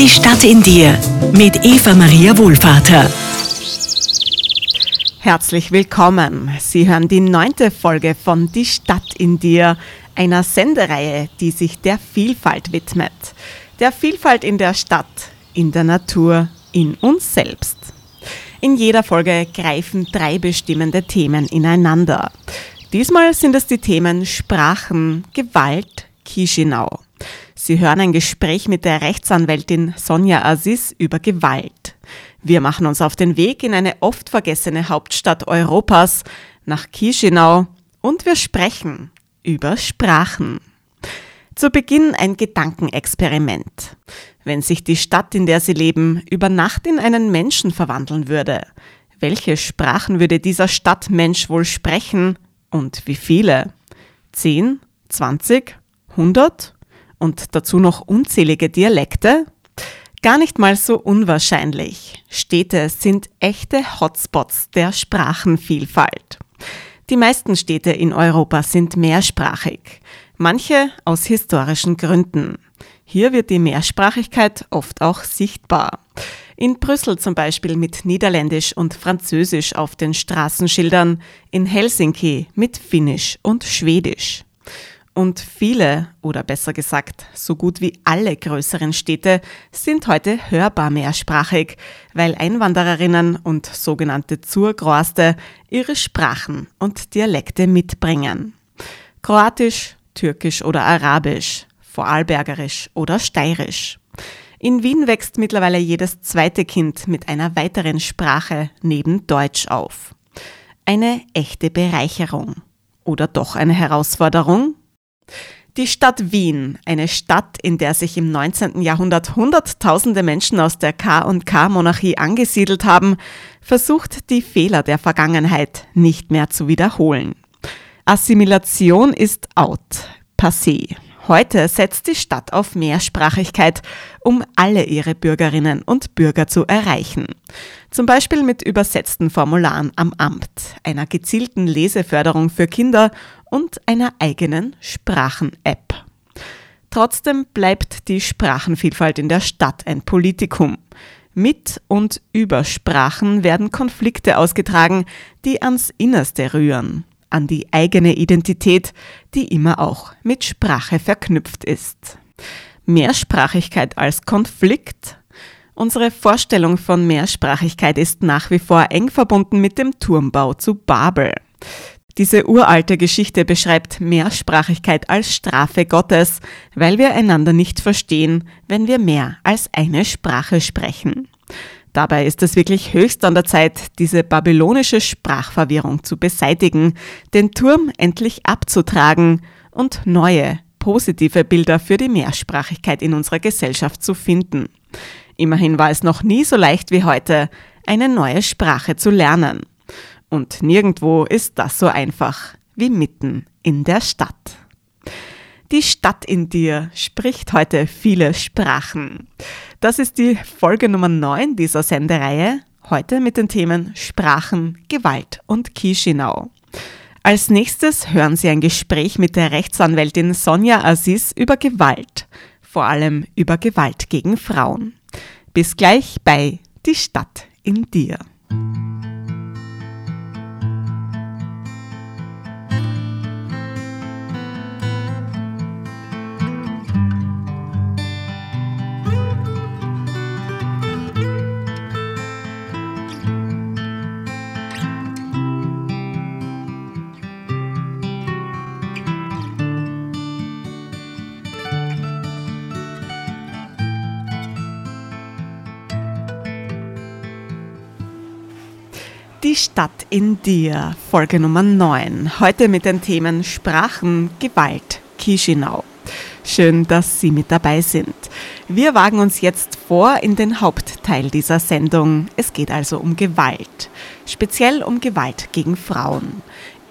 Die Stadt in dir mit Eva Maria Wohlvater. Herzlich willkommen. Sie hören die neunte Folge von Die Stadt in dir, einer Sendereihe, die sich der Vielfalt widmet. Der Vielfalt in der Stadt, in der Natur, in uns selbst. In jeder Folge greifen drei bestimmende Themen ineinander. Diesmal sind es die Themen Sprachen, Gewalt, Chisinau. Sie hören ein Gespräch mit der Rechtsanwältin Sonja Aziz über Gewalt. Wir machen uns auf den Weg in eine oft vergessene Hauptstadt Europas, nach Chisinau, und wir sprechen über Sprachen. Zu Beginn ein Gedankenexperiment. Wenn sich die Stadt, in der Sie leben, über Nacht in einen Menschen verwandeln würde, welche Sprachen würde dieser Stadtmensch wohl sprechen und wie viele? 10, 20, 100? Und dazu noch unzählige Dialekte? Gar nicht mal so unwahrscheinlich. Städte sind echte Hotspots der Sprachenvielfalt. Die meisten Städte in Europa sind mehrsprachig, manche aus historischen Gründen. Hier wird die Mehrsprachigkeit oft auch sichtbar. In Brüssel zum Beispiel mit Niederländisch und Französisch auf den Straßenschildern, in Helsinki mit Finnisch und Schwedisch. Und viele, oder besser gesagt, so gut wie alle größeren Städte sind heute hörbar mehrsprachig, weil Einwandererinnen und sogenannte Zurgroaste ihre Sprachen und Dialekte mitbringen. Kroatisch, Türkisch oder Arabisch, Vorarlbergerisch oder Steirisch. In Wien wächst mittlerweile jedes zweite Kind mit einer weiteren Sprache neben Deutsch auf. Eine echte Bereicherung. Oder doch eine Herausforderung? Die Stadt Wien, eine Stadt, in der sich im 19. Jahrhundert Hunderttausende Menschen aus der K&K-Monarchie angesiedelt haben, versucht die Fehler der Vergangenheit nicht mehr zu wiederholen. Assimilation ist out, passé. Heute setzt die Stadt auf Mehrsprachigkeit, um alle ihre Bürgerinnen und Bürger zu erreichen. Zum Beispiel mit übersetzten Formularen am Amt, einer gezielten Leseförderung für Kinder und einer eigenen Sprachen-App. Trotzdem bleibt die Sprachenvielfalt in der Stadt ein Politikum. Mit und über Sprachen werden Konflikte ausgetragen, die ans Innerste rühren an die eigene Identität, die immer auch mit Sprache verknüpft ist. Mehrsprachigkeit als Konflikt? Unsere Vorstellung von Mehrsprachigkeit ist nach wie vor eng verbunden mit dem Turmbau zu Babel. Diese uralte Geschichte beschreibt Mehrsprachigkeit als Strafe Gottes, weil wir einander nicht verstehen, wenn wir mehr als eine Sprache sprechen. Dabei ist es wirklich höchst an der Zeit, diese babylonische Sprachverwirrung zu beseitigen, den Turm endlich abzutragen und neue, positive Bilder für die Mehrsprachigkeit in unserer Gesellschaft zu finden. Immerhin war es noch nie so leicht wie heute, eine neue Sprache zu lernen. Und nirgendwo ist das so einfach wie mitten in der Stadt. Die Stadt in dir spricht heute viele Sprachen. Das ist die Folge Nummer 9 dieser Sendereihe, heute mit den Themen Sprachen, Gewalt und Chisinau. Als nächstes hören Sie ein Gespräch mit der Rechtsanwältin Sonja Aziz über Gewalt, vor allem über Gewalt gegen Frauen. Bis gleich bei Die Stadt in dir. Die Stadt in dir, Folge Nummer 9. Heute mit den Themen Sprachen, Gewalt, Chisinau. Schön, dass Sie mit dabei sind. Wir wagen uns jetzt vor in den Hauptteil dieser Sendung. Es geht also um Gewalt, speziell um Gewalt gegen Frauen.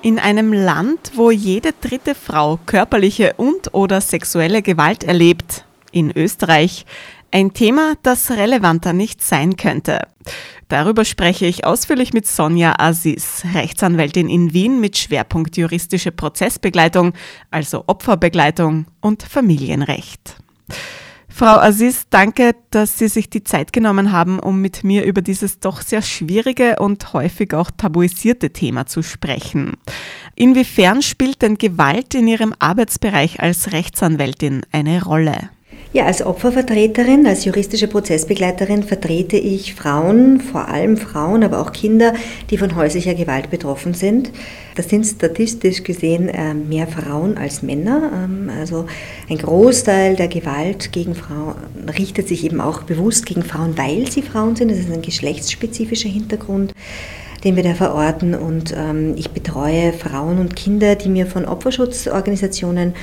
In einem Land, wo jede dritte Frau körperliche und/oder sexuelle Gewalt erlebt, in Österreich, ein Thema, das relevanter nicht sein könnte. Darüber spreche ich ausführlich mit Sonja Aziz, Rechtsanwältin in Wien mit Schwerpunkt juristische Prozessbegleitung, also Opferbegleitung und Familienrecht. Frau Aziz, danke, dass Sie sich die Zeit genommen haben, um mit mir über dieses doch sehr schwierige und häufig auch tabuisierte Thema zu sprechen. Inwiefern spielt denn Gewalt in Ihrem Arbeitsbereich als Rechtsanwältin eine Rolle? Ja, als Opfervertreterin, als juristische Prozessbegleiterin vertrete ich Frauen, vor allem Frauen, aber auch Kinder, die von häuslicher Gewalt betroffen sind. Das sind statistisch gesehen äh, mehr Frauen als Männer. Ähm, also ein Großteil der Gewalt gegen Frauen richtet sich eben auch bewusst gegen Frauen, weil sie Frauen sind. Das ist ein geschlechtsspezifischer Hintergrund den wir da verorten. Und ähm, ich betreue Frauen und Kinder, die mir von Opferschutzorganisationen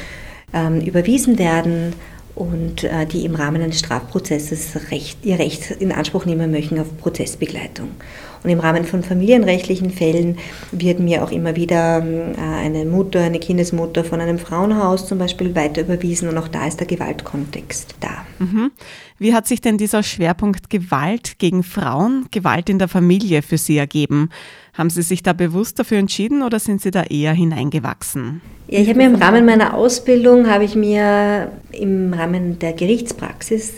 ähm, überwiesen werden und äh, die im Rahmen eines Strafprozesses Recht, ihr Recht in Anspruch nehmen möchten auf Prozessbegleitung. Und im Rahmen von familienrechtlichen Fällen wird mir auch immer wieder äh, eine Mutter, eine Kindesmutter von einem Frauenhaus zum Beispiel weiter überwiesen und auch da ist der Gewaltkontext da. Mhm. Wie hat sich denn dieser Schwerpunkt Gewalt gegen Frauen, Gewalt in der Familie für Sie ergeben? Haben Sie sich da bewusst dafür entschieden oder sind Sie da eher hineingewachsen? Ja, ich habe mir im Rahmen meiner Ausbildung, habe ich mir im Rahmen der Gerichtspraxis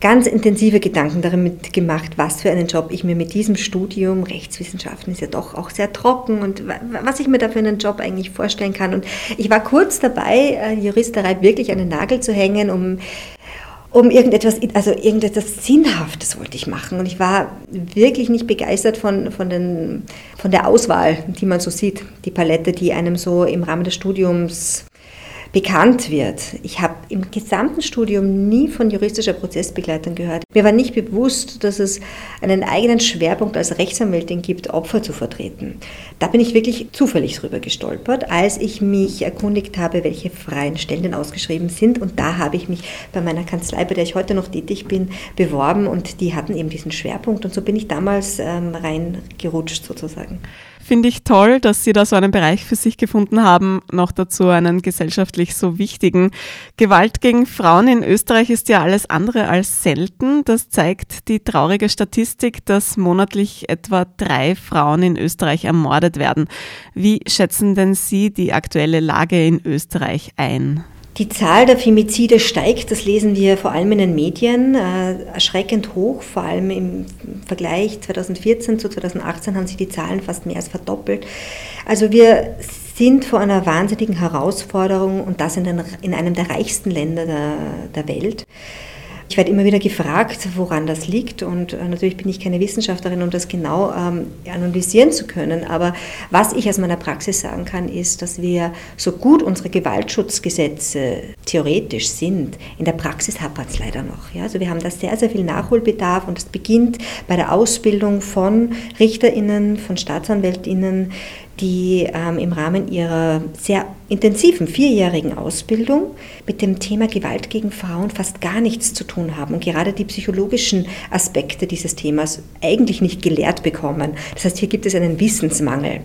ganz intensive Gedanken damit gemacht, was für einen Job ich mir mit diesem Studium, Rechtswissenschaften ist ja doch auch sehr trocken und was ich mir da für einen Job eigentlich vorstellen kann. Und ich war kurz dabei, äh, Juristerei wirklich an den Nagel zu hängen, um um irgendetwas, also irgendetwas Sinnhaftes wollte ich machen. Und ich war wirklich nicht begeistert von, von, den, von der Auswahl, die man so sieht, die Palette, die einem so im Rahmen des Studiums bekannt wird. Ich habe im gesamten Studium nie von juristischer Prozessbegleitung gehört. Mir war nicht bewusst, dass es einen eigenen Schwerpunkt als Rechtsanwältin gibt, Opfer zu vertreten. Da bin ich wirklich zufällig drüber gestolpert, als ich mich erkundigt habe, welche freien Stellen denn ausgeschrieben sind. Und da habe ich mich bei meiner Kanzlei, bei der ich heute noch tätig bin, beworben und die hatten eben diesen Schwerpunkt. Und so bin ich damals ähm, reingerutscht sozusagen finde ich toll, dass Sie da so einen Bereich für sich gefunden haben, noch dazu einen gesellschaftlich so wichtigen. Gewalt gegen Frauen in Österreich ist ja alles andere als selten. Das zeigt die traurige Statistik, dass monatlich etwa drei Frauen in Österreich ermordet werden. Wie schätzen denn Sie die aktuelle Lage in Österreich ein? Die Zahl der Femizide steigt, das lesen wir vor allem in den Medien, äh, erschreckend hoch, vor allem im Vergleich 2014 zu 2018 haben sich die Zahlen fast mehr als verdoppelt. Also wir sind vor einer wahnsinnigen Herausforderung und das in, einem der reichsten Länder der, der Welt. Ich werde immer wieder gefragt, woran das liegt und äh, natürlich bin ich keine Wissenschaftlerin, um das genau ähm, analysieren zu können. Aber was ich aus meiner Praxis sagen kann, ist, dass wir so gut unsere Gewaltschutzgesetze theoretisch sind, in der Praxis hapert es leider noch. Ja? Also wir haben da sehr, sehr viel Nachholbedarf und es beginnt bei der Ausbildung von RichterInnen, von StaatsanwältInnen, die ähm, im Rahmen ihrer sehr intensiven vierjährigen Ausbildung mit dem Thema Gewalt gegen Frauen fast gar nichts zu tun haben und gerade die psychologischen Aspekte dieses Themas eigentlich nicht gelehrt bekommen. Das heißt, hier gibt es einen Wissensmangel.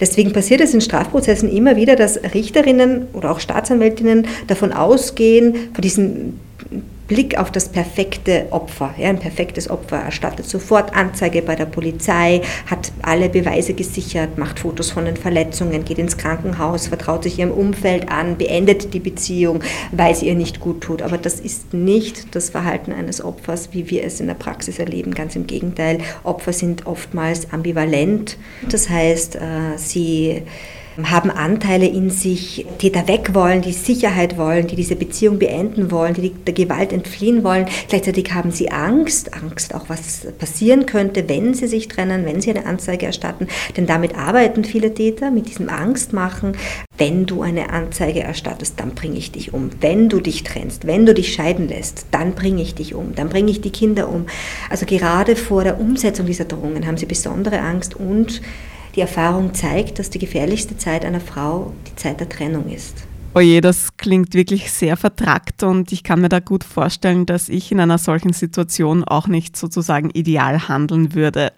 Deswegen passiert es in Strafprozessen immer wieder, dass Richterinnen oder auch Staatsanwältinnen davon ausgehen, von diesen Blick auf das perfekte Opfer. Ja, ein perfektes Opfer erstattet sofort Anzeige bei der Polizei, hat alle Beweise gesichert, macht Fotos von den Verletzungen, geht ins Krankenhaus, vertraut sich ihrem Umfeld an, beendet die Beziehung, weil es ihr nicht gut tut. Aber das ist nicht das Verhalten eines Opfers, wie wir es in der Praxis erleben. Ganz im Gegenteil, Opfer sind oftmals ambivalent. Das heißt, äh, sie haben Anteile in sich, die da weg wollen, die Sicherheit wollen, die diese Beziehung beenden wollen, die der Gewalt entfliehen wollen. Gleichzeitig haben sie Angst, Angst auch, was passieren könnte, wenn sie sich trennen, wenn sie eine Anzeige erstatten. Denn damit arbeiten viele Täter, mit diesem Angstmachen. Wenn du eine Anzeige erstattest, dann bringe ich dich um. Wenn du dich trennst, wenn du dich scheiden lässt, dann bringe ich dich um, dann bringe ich die Kinder um. Also gerade vor der Umsetzung dieser Drohungen haben sie besondere Angst und die Erfahrung zeigt, dass die gefährlichste Zeit einer Frau die Zeit der Trennung ist. Oje, das klingt wirklich sehr vertrackt und ich kann mir da gut vorstellen, dass ich in einer solchen Situation auch nicht sozusagen ideal handeln würde.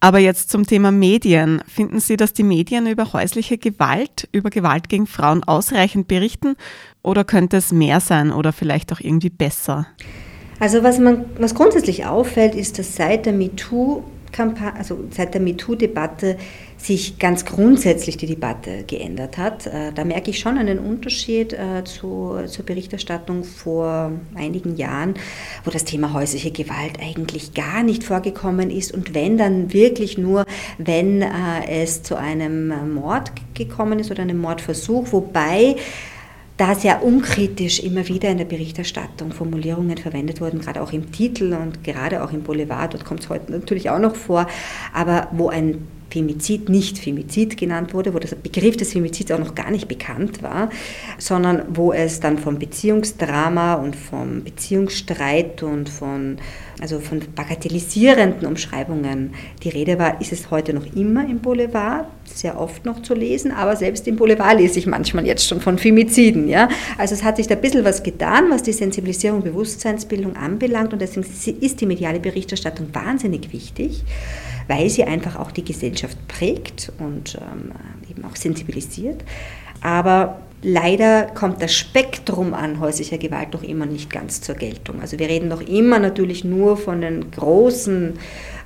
Aber jetzt zum Thema Medien. Finden Sie, dass die Medien über häusliche Gewalt, über Gewalt gegen Frauen ausreichend berichten oder könnte es mehr sein oder vielleicht auch irgendwie besser? Also was, man, was grundsätzlich auffällt, ist, dass seit der MeToo also seit der MeToo-Debatte sich ganz grundsätzlich die Debatte geändert hat. Äh, da merke ich schon einen Unterschied äh, zu, zur Berichterstattung vor einigen Jahren, wo das Thema häusliche Gewalt eigentlich gar nicht vorgekommen ist und wenn dann wirklich nur, wenn äh, es zu einem Mord gekommen ist oder einem Mordversuch, wobei da sehr unkritisch immer wieder in der Berichterstattung Formulierungen verwendet wurden, gerade auch im Titel und gerade auch im Boulevard, dort kommt es heute natürlich auch noch vor, aber wo ein Femizid nicht Femizid genannt wurde, wo der Begriff des Femizids auch noch gar nicht bekannt war, sondern wo es dann vom Beziehungsdrama und vom Beziehungsstreit und von, also von bagatellisierenden Umschreibungen die Rede war, ist es heute noch immer im Boulevard, sehr oft noch zu lesen, aber selbst im Boulevard lese ich manchmal jetzt schon von Femiziden. Ja? Also es hat sich da ein bisschen was getan, was die Sensibilisierung Bewusstseinsbildung anbelangt und deswegen ist die mediale Berichterstattung wahnsinnig wichtig weil sie einfach auch die Gesellschaft prägt und ähm, eben auch sensibilisiert. Aber leider kommt das Spektrum an häuslicher Gewalt noch immer nicht ganz zur Geltung. Also wir reden noch immer natürlich nur von den großen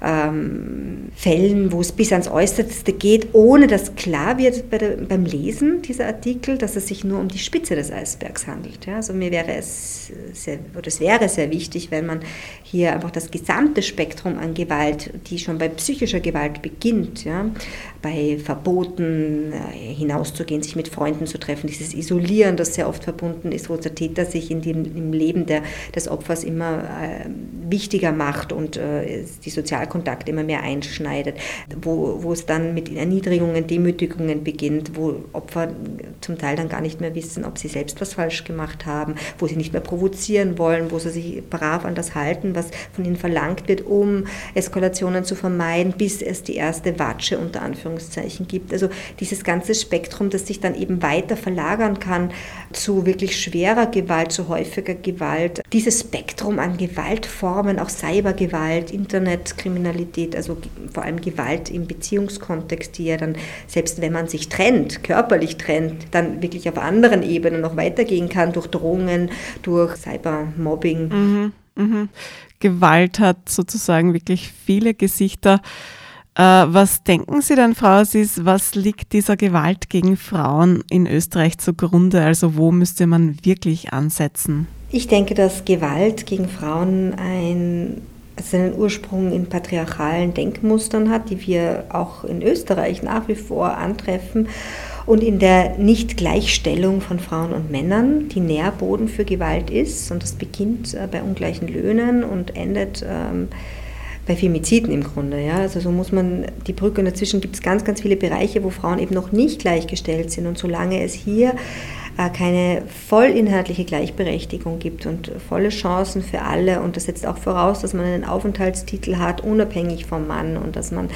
ähm, Fällen, wo es bis ans Äußerste geht, ohne dass klar wird der, beim Lesen dieser Artikel, dass es sich nur um die Spitze des Eisbergs handelt. Ja, also mir wäre es sehr, oder es wäre sehr wichtig, wenn man hier einfach das gesamte Spektrum an Gewalt, die schon bei psychischer Gewalt beginnt, ja, bei Verboten äh, hinauszugehen, sich mit Freunden zu treffen, dieses Isolieren, das sehr oft verbunden ist, wo der Täter sich in dem, im Leben der, des Opfers immer äh, wichtiger macht und äh, die Sozialkontakte immer mehr einschneidet, wo, wo es dann mit Erniedrigungen, Demütigungen beginnt, wo Opfer zum Teil dann gar nicht mehr wissen, ob sie selbst was falsch gemacht haben, wo sie nicht mehr provozieren wollen, wo sie sich brav an das halten, was von ihnen verlangt wird, um Eskalationen zu vermeiden, bis es die erste Watsche unter Anführungszeichen gibt. Also dieses ganze Spektrum, das sich dann eben weiter verlagern kann zu wirklich schwerer Gewalt, zu häufiger Gewalt. Dieses Spektrum an Gewaltformen, auch Cybergewalt, Internetkriminalität, also vor allem Gewalt im Beziehungskontext, die ja dann, selbst wenn man sich trennt, körperlich trennt, dann wirklich auf anderen Ebenen noch weitergehen kann, durch Drohungen, durch Cybermobbing. Mhm, mh. Gewalt hat sozusagen wirklich viele Gesichter. Äh, was denken Sie denn, Frau Assis, was liegt dieser Gewalt gegen Frauen in Österreich zugrunde? Also wo müsste man wirklich ansetzen? Ich denke, dass Gewalt gegen Frauen ein, also einen Ursprung in patriarchalen Denkmustern hat, die wir auch in Österreich nach wie vor antreffen und in der Nicht-Gleichstellung von Frauen und Männern, die Nährboden für Gewalt ist. Und das beginnt äh, bei ungleichen Löhnen und endet ähm, bei Femiziden im Grunde. Ja? Also so muss man die Brücke und dazwischen gibt es ganz, ganz viele Bereiche, wo Frauen eben noch nicht gleichgestellt sind. Und solange es hier keine vollinhaltliche Gleichberechtigung gibt und volle Chancen für alle, und das setzt auch voraus, dass man einen Aufenthaltstitel hat, unabhängig vom Mann und dass man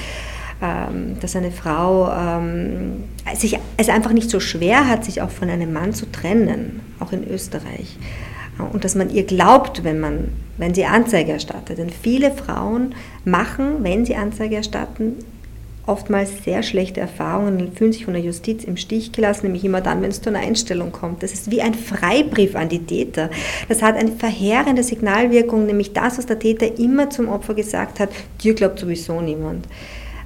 ähm, dass eine Frau ähm, sich, es einfach nicht so schwer hat, sich auch von einem Mann zu trennen, auch in Österreich. Und dass man ihr glaubt, wenn, man, wenn sie Anzeige erstattet. Denn viele Frauen machen, wenn sie Anzeige erstatten, oftmals sehr schlechte Erfahrungen und fühlen sich von der Justiz im Stich gelassen, nämlich immer dann, wenn es zu einer Einstellung kommt. Das ist wie ein Freibrief an die Täter. Das hat eine verheerende Signalwirkung, nämlich das, was der Täter immer zum Opfer gesagt hat, dir glaubt sowieso niemand.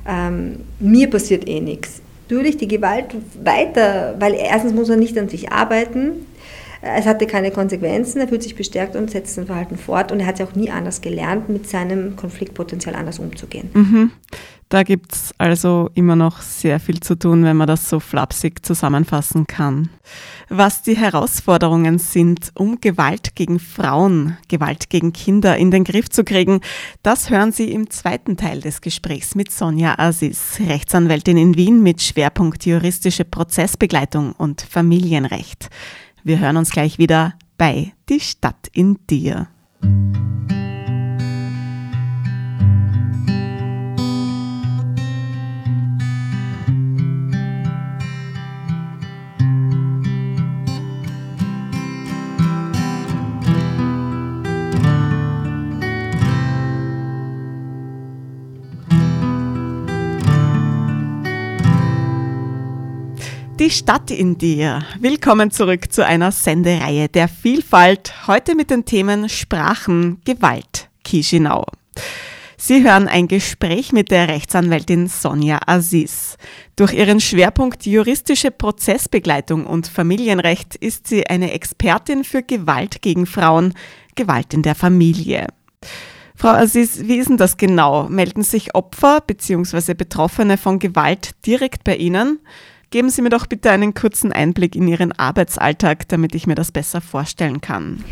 Ähm, mir passiert eh nichts. Natürlich die Gewalt weiter, weil erstens muss er nicht an sich arbeiten, es hatte keine Konsequenzen, er fühlt sich bestärkt und setzt sein Verhalten fort und er hat es auch nie anders gelernt, mit seinem Konfliktpotenzial anders umzugehen. Mhm. Da gibt es also immer noch sehr viel zu tun, wenn man das so flapsig zusammenfassen kann. Was die Herausforderungen sind, um Gewalt gegen Frauen, Gewalt gegen Kinder in den Griff zu kriegen, das hören Sie im zweiten Teil des Gesprächs mit Sonja Aziz, Rechtsanwältin in Wien mit Schwerpunkt juristische Prozessbegleitung und Familienrecht. Wir hören uns gleich wieder bei Die Stadt in dir. Die Stadt in dir. Willkommen zurück zu einer Sendereihe der Vielfalt. Heute mit den Themen Sprachen, Gewalt, Chisinau. Sie hören ein Gespräch mit der Rechtsanwältin Sonja Aziz. Durch ihren Schwerpunkt juristische Prozessbegleitung und Familienrecht ist sie eine Expertin für Gewalt gegen Frauen, Gewalt in der Familie. Frau Aziz, wie ist denn das genau? Melden sich Opfer bzw. Betroffene von Gewalt direkt bei Ihnen? Geben Sie mir doch bitte einen kurzen Einblick in Ihren Arbeitsalltag, damit ich mir das besser vorstellen kann.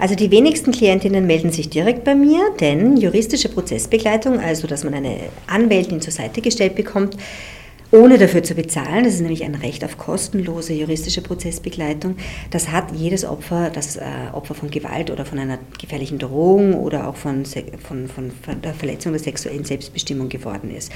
Also die wenigsten Klientinnen melden sich direkt bei mir, denn juristische Prozessbegleitung, also dass man eine Anwältin zur Seite gestellt bekommt, ohne dafür zu bezahlen. Das ist nämlich ein Recht auf kostenlose juristische Prozessbegleitung. Das hat jedes Opfer, das äh, Opfer von Gewalt oder von einer gefährlichen Drohung oder auch von, von, von, von der Verletzung der sexuellen Selbstbestimmung geworden ist.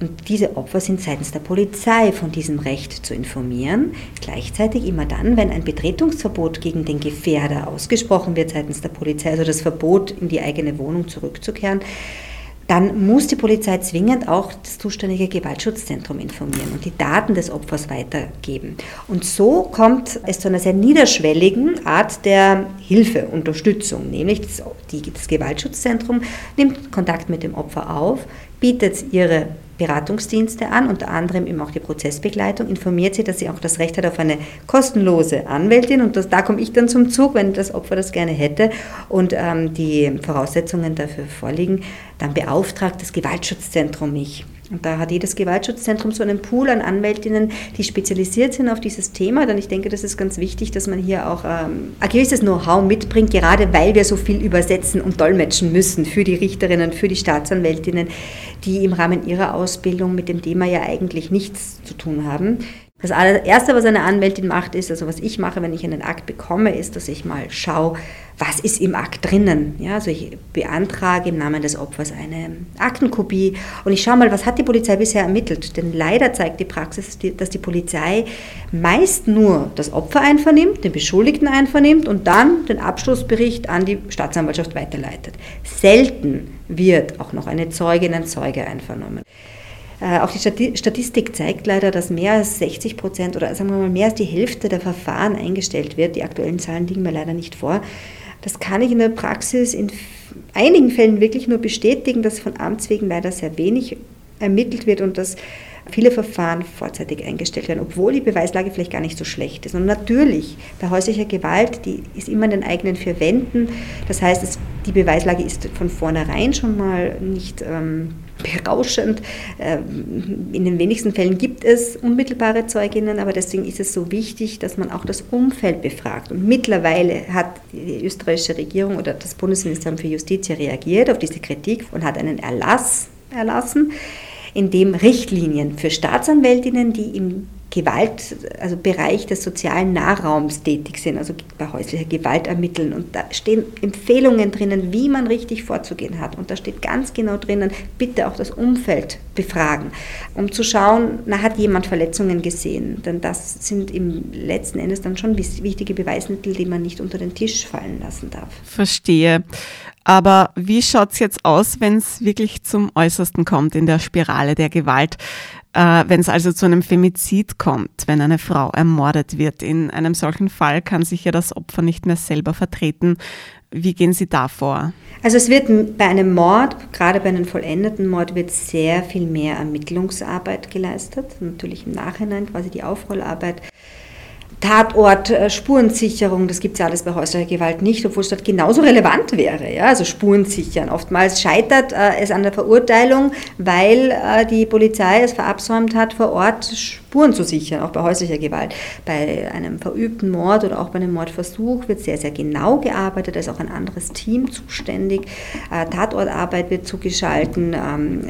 Und diese Opfer sind seitens der Polizei von diesem Recht zu informieren. Gleichzeitig immer dann, wenn ein Betretungsverbot gegen den Gefährder ausgesprochen wird seitens der Polizei, also das Verbot, in die eigene Wohnung zurückzukehren, dann muss die Polizei zwingend auch das zuständige Gewaltschutzzentrum informieren und die Daten des Opfers weitergeben. Und so kommt es zu einer sehr niederschwelligen Art der Hilfe, Unterstützung, nämlich das, das Gewaltschutzzentrum nimmt Kontakt mit dem Opfer auf, bietet ihre Beratungsdienste an, unter anderem eben auch die Prozessbegleitung, informiert sie, dass sie auch das Recht hat auf eine kostenlose Anwältin. Und das, da komme ich dann zum Zug, wenn das Opfer das gerne hätte und ähm, die Voraussetzungen dafür vorliegen, dann beauftragt das Gewaltschutzzentrum mich und da hat jedes Gewaltschutzzentrum so einen Pool an Anwältinnen, die spezialisiert sind auf dieses Thema. Denn ich denke, das ist ganz wichtig, dass man hier auch ähm, ein gewisses Know-how mitbringt, gerade weil wir so viel übersetzen und dolmetschen müssen für die Richterinnen, für die Staatsanwältinnen, die im Rahmen ihrer Ausbildung mit dem Thema ja eigentlich nichts zu tun haben. Das allererste, was eine Anwältin macht, ist, also was ich mache, wenn ich einen Akt bekomme, ist, dass ich mal schaue, was ist im Akt drinnen. Ja, also ich beantrage im Namen des Opfers eine Aktenkopie und ich schaue mal, was hat die Polizei bisher ermittelt. Denn leider zeigt die Praxis, dass die Polizei meist nur das Opfer einvernimmt, den Beschuldigten einvernimmt und dann den Abschlussbericht an die Staatsanwaltschaft weiterleitet. Selten wird auch noch eine Zeugin, ein Zeuge einvernommen. Äh, auch die Statistik zeigt leider, dass mehr als 60 Prozent oder sagen wir mal mehr als die Hälfte der Verfahren eingestellt wird. Die aktuellen Zahlen liegen mir leider nicht vor. Das kann ich in der Praxis in einigen Fällen wirklich nur bestätigen, dass von Amts wegen leider sehr wenig ermittelt wird und dass viele Verfahren vorzeitig eingestellt werden, obwohl die Beweislage vielleicht gar nicht so schlecht ist. Und natürlich, bei häuslicher Gewalt, die ist immer in den eigenen vier Wänden. Das heißt, es, die Beweislage ist von vornherein schon mal nicht ähm, berauschend. Ähm, in den wenigsten Fällen gibt es unmittelbare Zeuginnen, aber deswegen ist es so wichtig, dass man auch das Umfeld befragt. Und mittlerweile hat die österreichische Regierung oder das Bundesministerium für Justiz reagiert auf diese Kritik und hat einen Erlass erlassen, in dem Richtlinien für Staatsanwältinnen, die im Gewalt, also Bereich des sozialen Nahraums tätig sind, also bei häuslicher Gewalt ermitteln. Und da stehen Empfehlungen drinnen, wie man richtig vorzugehen hat. Und da steht ganz genau drinnen, bitte auch das Umfeld befragen, um zu schauen, na, hat jemand Verletzungen gesehen? Denn das sind im letzten Endes dann schon wichtige Beweismittel, die man nicht unter den Tisch fallen lassen darf. Verstehe. Aber wie schaut es jetzt aus, wenn es wirklich zum Äußersten kommt in der Spirale der Gewalt? Äh, wenn es also zu einem Femizid kommt, wenn eine Frau ermordet wird. In einem solchen Fall kann sich ja das Opfer nicht mehr selber vertreten. Wie gehen Sie da vor? Also es wird bei einem Mord, gerade bei einem vollendeten Mord, wird sehr viel mehr Ermittlungsarbeit geleistet. Natürlich im Nachhinein quasi die Aufrollarbeit. Tatort, äh, Spurensicherung, das gibt es ja alles bei häuslicher Gewalt nicht, obwohl es dort genauso relevant wäre. Ja? Also Spuren sichern. Oftmals scheitert äh, es an der Verurteilung, weil äh, die Polizei es verabsäumt hat, vor Ort Spuren zu sichern, auch bei häuslicher Gewalt. Bei einem verübten Mord oder auch bei einem Mordversuch wird sehr, sehr genau gearbeitet, da ist auch ein anderes Team zuständig. Äh, Tatortarbeit wird zugeschalten, ähm,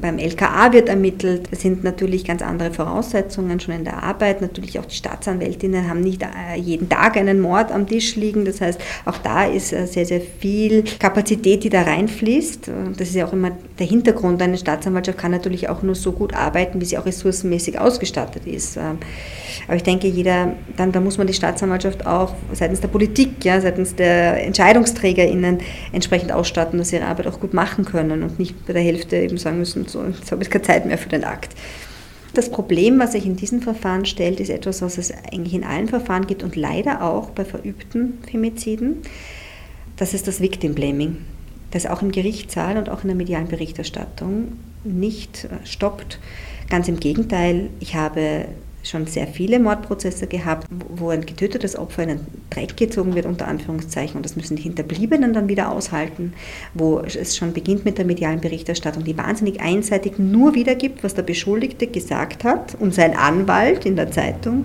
beim LKA wird ermittelt. Es sind natürlich ganz andere Voraussetzungen schon in der Arbeit. Natürlich auch die Staatsanwältinnen haben nicht äh, jeden Tag einen Mord am Tisch liegen. Das heißt, auch da ist äh, sehr, sehr viel Kapazität, die da reinfließt. Das ist ja auch immer der Hintergrund. Eine Staatsanwaltschaft kann natürlich auch nur so gut arbeiten, wie sie auch ressourcenmäßig ausgestattet ausgestattet ist. Ähm, aber ich denke, jeder, dann, da muss man die Staatsanwaltschaft auch seitens der Politik, ja, seitens der EntscheidungsträgerInnen entsprechend ausstatten, dass sie ihre Arbeit auch gut machen können und nicht bei der Hälfte eben sagen müssen, so, jetzt habe ich keine Zeit mehr für den Akt. Das Problem, was sich in diesem Verfahren stellt, ist etwas, was es eigentlich in allen Verfahren gibt und leider auch bei verübten Femiziden. Das ist das Victim Blaming. das auch im Gerichtssaal und auch in der medialen Berichterstattung nicht äh, stoppt. Ganz im Gegenteil, ich habe schon sehr viele Mordprozesse gehabt, wo ein getötetes Opfer in den Dreck gezogen wird, unter Anführungszeichen, und das müssen die Hinterbliebenen dann wieder aushalten, wo es schon beginnt mit der medialen Berichterstattung, die wahnsinnig einseitig nur wiedergibt, was der Beschuldigte gesagt hat und sein Anwalt in der Zeitung,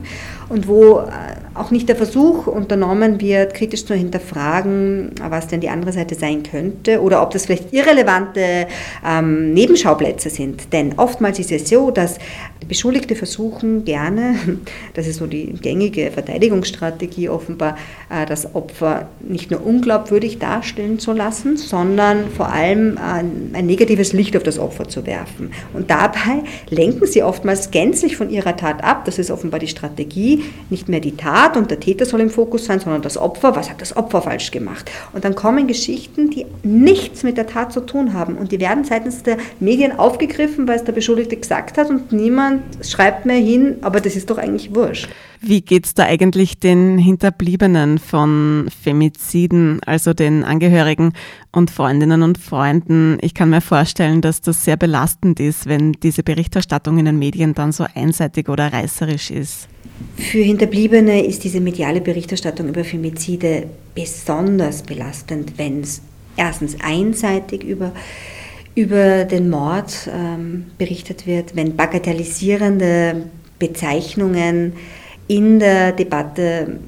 und wo äh, auch nicht der Versuch unternommen wird, kritisch zu hinterfragen, was denn die andere Seite sein könnte oder ob das vielleicht irrelevante ähm, Nebenschauplätze sind. Denn oftmals ist es so, dass Beschuldigte versuchen gerne, das ist so die gängige Verteidigungsstrategie offenbar, äh, das Opfer nicht nur unglaubwürdig darstellen zu lassen, sondern vor allem ein, ein negatives Licht auf das Opfer zu werfen. Und dabei lenken sie oftmals gänzlich von ihrer Tat ab. Das ist offenbar die Strategie, nicht mehr die Tat und der Täter soll im Fokus sein, sondern das Opfer. Was hat das Opfer falsch gemacht? Und dann kommen Geschichten, die nichts mit der Tat zu tun haben und die werden seitens der Medien aufgegriffen, weil es der Beschuldigte gesagt hat und niemand schreibt mehr hin, aber das ist doch eigentlich wurscht. Wie geht es da eigentlich den Hinterbliebenen von Femiziden, also den Angehörigen und Freundinnen und Freunden? Ich kann mir vorstellen, dass das sehr belastend ist, wenn diese Berichterstattung in den Medien dann so einseitig oder reißerisch ist. Für Hinterbliebene ist diese mediale Berichterstattung über Femizide besonders belastend, wenn es erstens einseitig über über den Mord ähm, berichtet wird, wenn bagatellisierende Bezeichnungen in der Debatte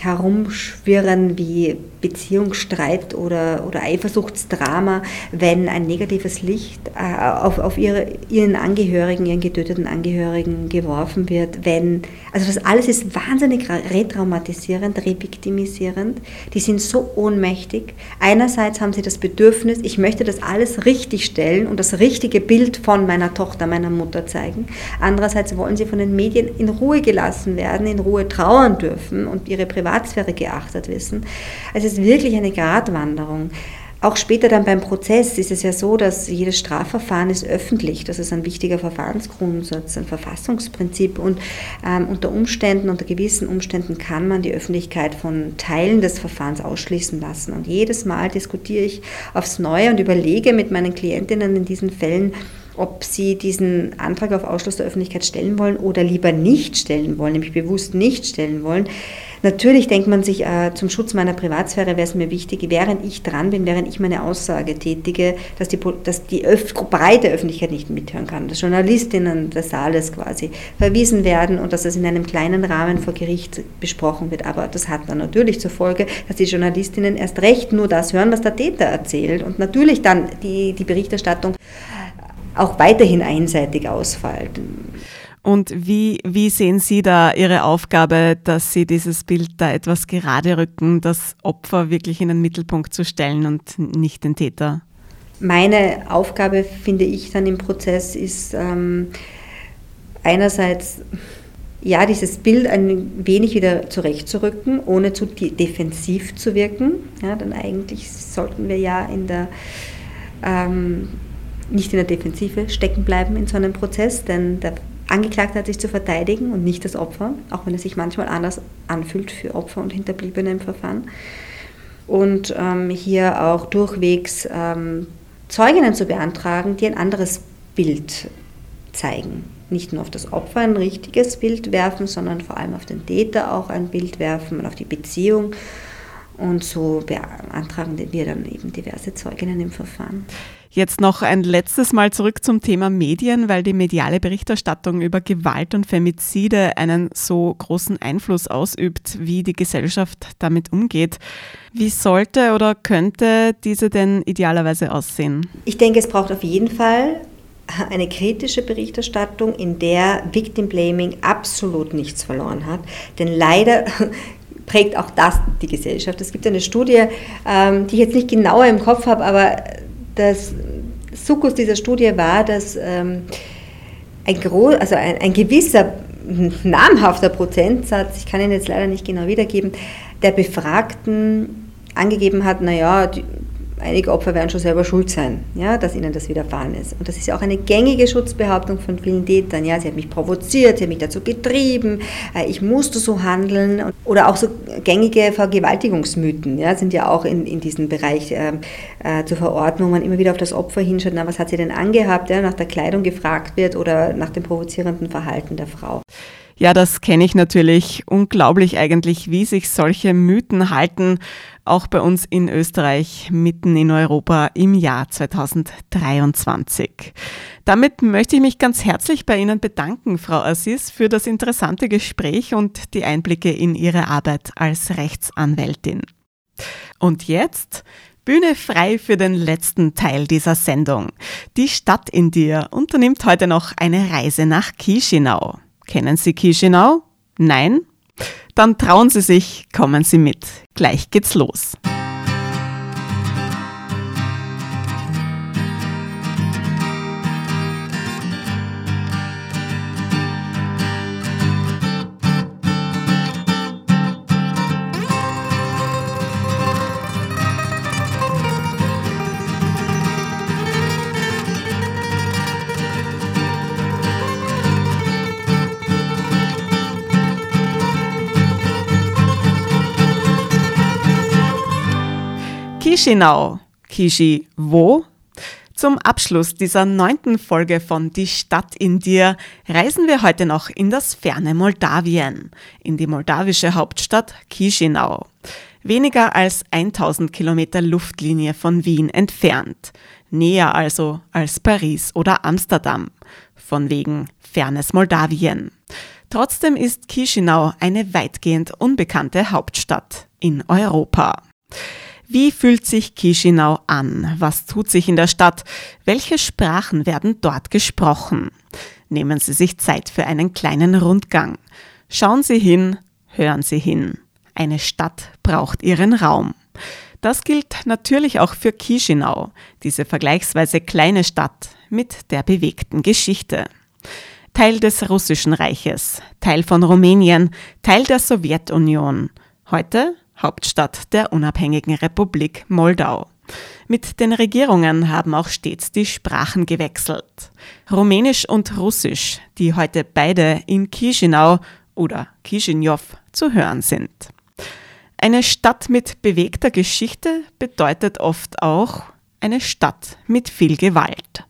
herumschwirren wie Beziehungsstreit oder, oder Eifersuchtsdrama, wenn ein negatives Licht äh, auf, auf ihre, ihren Angehörigen, ihren getöteten Angehörigen geworfen wird, wenn, also das alles ist wahnsinnig retraumatisierend, reviktimisierend. Die sind so ohnmächtig. Einerseits haben sie das Bedürfnis, ich möchte das alles richtig stellen und das richtige Bild von meiner Tochter, meiner Mutter zeigen. Andererseits wollen sie von den Medien in Ruhe gelassen werden, in Ruhe trauern dürfen und ihre Privatsphäre geachtet wissen. Also ist wirklich eine Gratwanderung. Auch später dann beim Prozess ist es ja so, dass jedes Strafverfahren ist öffentlich. Das ist ein wichtiger Verfahrensgrundsatz, ein Verfassungsprinzip. Und ähm, unter Umständen, unter gewissen Umständen kann man die Öffentlichkeit von Teilen des Verfahrens ausschließen lassen. Und jedes Mal diskutiere ich aufs Neue und überlege mit meinen Klientinnen in diesen Fällen, ob sie diesen Antrag auf Ausschluss der Öffentlichkeit stellen wollen oder lieber nicht stellen wollen, nämlich bewusst nicht stellen wollen. Natürlich denkt man sich, äh, zum Schutz meiner Privatsphäre wäre es mir wichtig, während ich dran bin, während ich meine Aussage tätige, dass die, dass die Öf breite Öffentlichkeit nicht mithören kann, dass Journalistinnen des Saales quasi verwiesen werden und dass es in einem kleinen Rahmen vor Gericht besprochen wird. Aber das hat dann natürlich zur Folge, dass die Journalistinnen erst recht nur das hören, was der Täter erzählt und natürlich dann die, die Berichterstattung auch weiterhin einseitig ausfällt. Und wie, wie sehen Sie da Ihre Aufgabe, dass Sie dieses Bild da etwas gerade rücken, das Opfer wirklich in den Mittelpunkt zu stellen und nicht den Täter? Meine Aufgabe, finde ich, dann im Prozess ist ähm, einerseits ja, dieses Bild ein wenig wieder zurechtzurücken, ohne zu defensiv zu wirken. Ja, denn eigentlich sollten wir ja in der ähm, nicht in der Defensive stecken bleiben in so einem Prozess, denn der Angeklagte hat sich zu verteidigen und nicht das Opfer, auch wenn es sich manchmal anders anfühlt für Opfer und Hinterbliebene im Verfahren. Und ähm, hier auch durchwegs ähm, Zeuginnen zu beantragen, die ein anderes Bild zeigen. Nicht nur auf das Opfer ein richtiges Bild werfen, sondern vor allem auf den Täter auch ein Bild werfen und auf die Beziehung. Und so beantragen wir dann eben diverse Zeuginnen im Verfahren. Jetzt noch ein letztes Mal zurück zum Thema Medien, weil die mediale Berichterstattung über Gewalt und Femizide einen so großen Einfluss ausübt, wie die Gesellschaft damit umgeht. Wie sollte oder könnte diese denn idealerweise aussehen? Ich denke, es braucht auf jeden Fall eine kritische Berichterstattung, in der Victim Blaming absolut nichts verloren hat. Denn leider prägt auch das die Gesellschaft. Es gibt eine Studie, ähm, die ich jetzt nicht genauer im Kopf habe, aber das Sukkus dieser Studie war, dass ähm, ein, also ein, ein gewisser namhafter Prozentsatz, ich kann ihn jetzt leider nicht genau wiedergeben, der Befragten angegeben hat, naja, einige Opfer werden schon selber schuld sein, ja, dass ihnen das widerfahren ist. Und das ist ja auch eine gängige Schutzbehauptung von vielen Tätern. Ja, sie hat mich provoziert, sie hat mich dazu getrieben, äh, ich musste so handeln. Oder auch so gängige Vergewaltigungsmythen ja, sind ja auch in, in diesem Bereich äh, äh, zu verorten, wo man immer wieder auf das Opfer hinschaut, na, was hat sie denn angehabt, ja, nach der Kleidung gefragt wird oder nach dem provozierenden Verhalten der Frau. Ja, das kenne ich natürlich. Unglaublich eigentlich, wie sich solche Mythen halten, auch bei uns in Österreich, mitten in Europa im Jahr 2023. Damit möchte ich mich ganz herzlich bei Ihnen bedanken, Frau Assis, für das interessante Gespräch und die Einblicke in Ihre Arbeit als Rechtsanwältin. Und jetzt Bühne frei für den letzten Teil dieser Sendung. Die Stadt in dir unternimmt heute noch eine Reise nach Chisinau. Kennen Sie Chisinau? Nein? Dann trauen Sie sich, kommen Sie mit. Gleich geht's los. Chisinau. Kishi wo? Zum Abschluss dieser neunten Folge von Die Stadt in dir reisen wir heute noch in das ferne Moldawien, in die moldawische Hauptstadt Chisinau. Weniger als 1000 Kilometer Luftlinie von Wien entfernt. Näher also als Paris oder Amsterdam. Von wegen fernes Moldawien. Trotzdem ist Chisinau eine weitgehend unbekannte Hauptstadt in Europa. Wie fühlt sich Chisinau an? Was tut sich in der Stadt? Welche Sprachen werden dort gesprochen? Nehmen Sie sich Zeit für einen kleinen Rundgang. Schauen Sie hin, hören Sie hin. Eine Stadt braucht ihren Raum. Das gilt natürlich auch für Chisinau, diese vergleichsweise kleine Stadt mit der bewegten Geschichte. Teil des Russischen Reiches, Teil von Rumänien, Teil der Sowjetunion. Heute Hauptstadt der unabhängigen Republik Moldau. Mit den Regierungen haben auch stets die Sprachen gewechselt. Rumänisch und Russisch, die heute beide in Chisinau oder Chisinau zu hören sind. Eine Stadt mit bewegter Geschichte bedeutet oft auch eine Stadt mit viel Gewalt.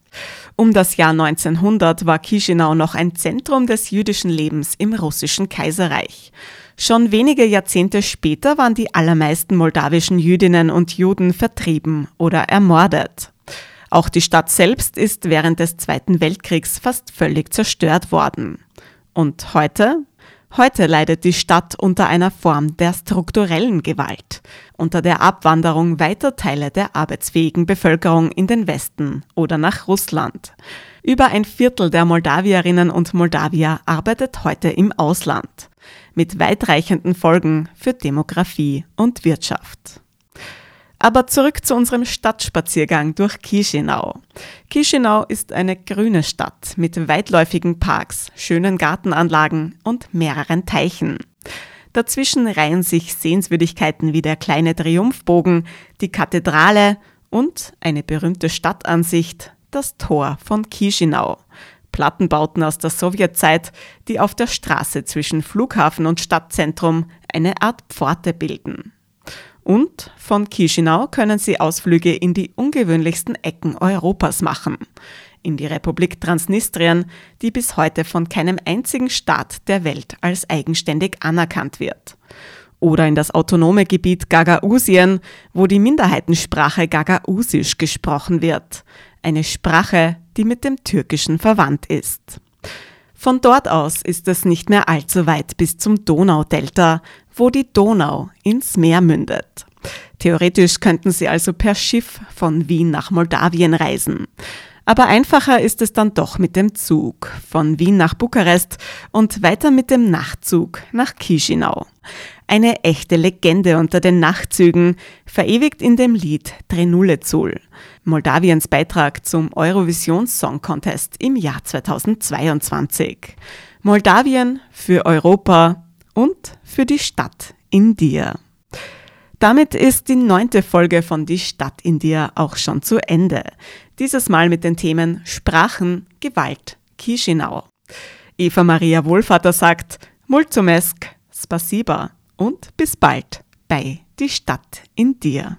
Um das Jahr 1900 war Chisinau noch ein Zentrum des jüdischen Lebens im russischen Kaiserreich. Schon wenige Jahrzehnte später waren die allermeisten moldawischen Jüdinnen und Juden vertrieben oder ermordet. Auch die Stadt selbst ist während des Zweiten Weltkriegs fast völlig zerstört worden. Und heute? Heute leidet die Stadt unter einer Form der strukturellen Gewalt, unter der Abwanderung weiter Teile der arbeitsfähigen Bevölkerung in den Westen oder nach Russland. Über ein Viertel der Moldawierinnen und Moldawier arbeitet heute im Ausland mit weitreichenden Folgen für Demografie und Wirtschaft. Aber zurück zu unserem Stadtspaziergang durch Chisinau. Chisinau ist eine grüne Stadt mit weitläufigen Parks, schönen Gartenanlagen und mehreren Teichen. Dazwischen reihen sich Sehenswürdigkeiten wie der kleine Triumphbogen, die Kathedrale und eine berühmte Stadtansicht, das Tor von Chisinau, Plattenbauten aus der Sowjetzeit, die auf der Straße zwischen Flughafen und Stadtzentrum eine Art Pforte bilden. Und von Chisinau können Sie Ausflüge in die ungewöhnlichsten Ecken Europas machen. In die Republik Transnistrien, die bis heute von keinem einzigen Staat der Welt als eigenständig anerkannt wird. Oder in das autonome Gebiet Gagausien, wo die Minderheitensprache Gagausisch gesprochen wird. Eine Sprache, die mit dem Türkischen verwandt ist. Von dort aus ist es nicht mehr allzu weit bis zum Donaudelta, wo die Donau ins Meer mündet. Theoretisch könnten Sie also per Schiff von Wien nach Moldawien reisen. Aber einfacher ist es dann doch mit dem Zug von Wien nach Bukarest und weiter mit dem Nachtzug nach Chisinau. Eine echte Legende unter den Nachtzügen, verewigt in dem Lied Trenulezul, Moldawiens Beitrag zum Eurovision Song Contest im Jahr 2022. Moldawien für Europa und für die Stadt in dir. Damit ist die neunte Folge von Die Stadt in dir auch schon zu Ende. Dieses Mal mit den Themen Sprachen, Gewalt, Chisinau. Eva Maria Wohlvater sagt Mulțumesc, Spasiba und bis bald bei Die Stadt in dir.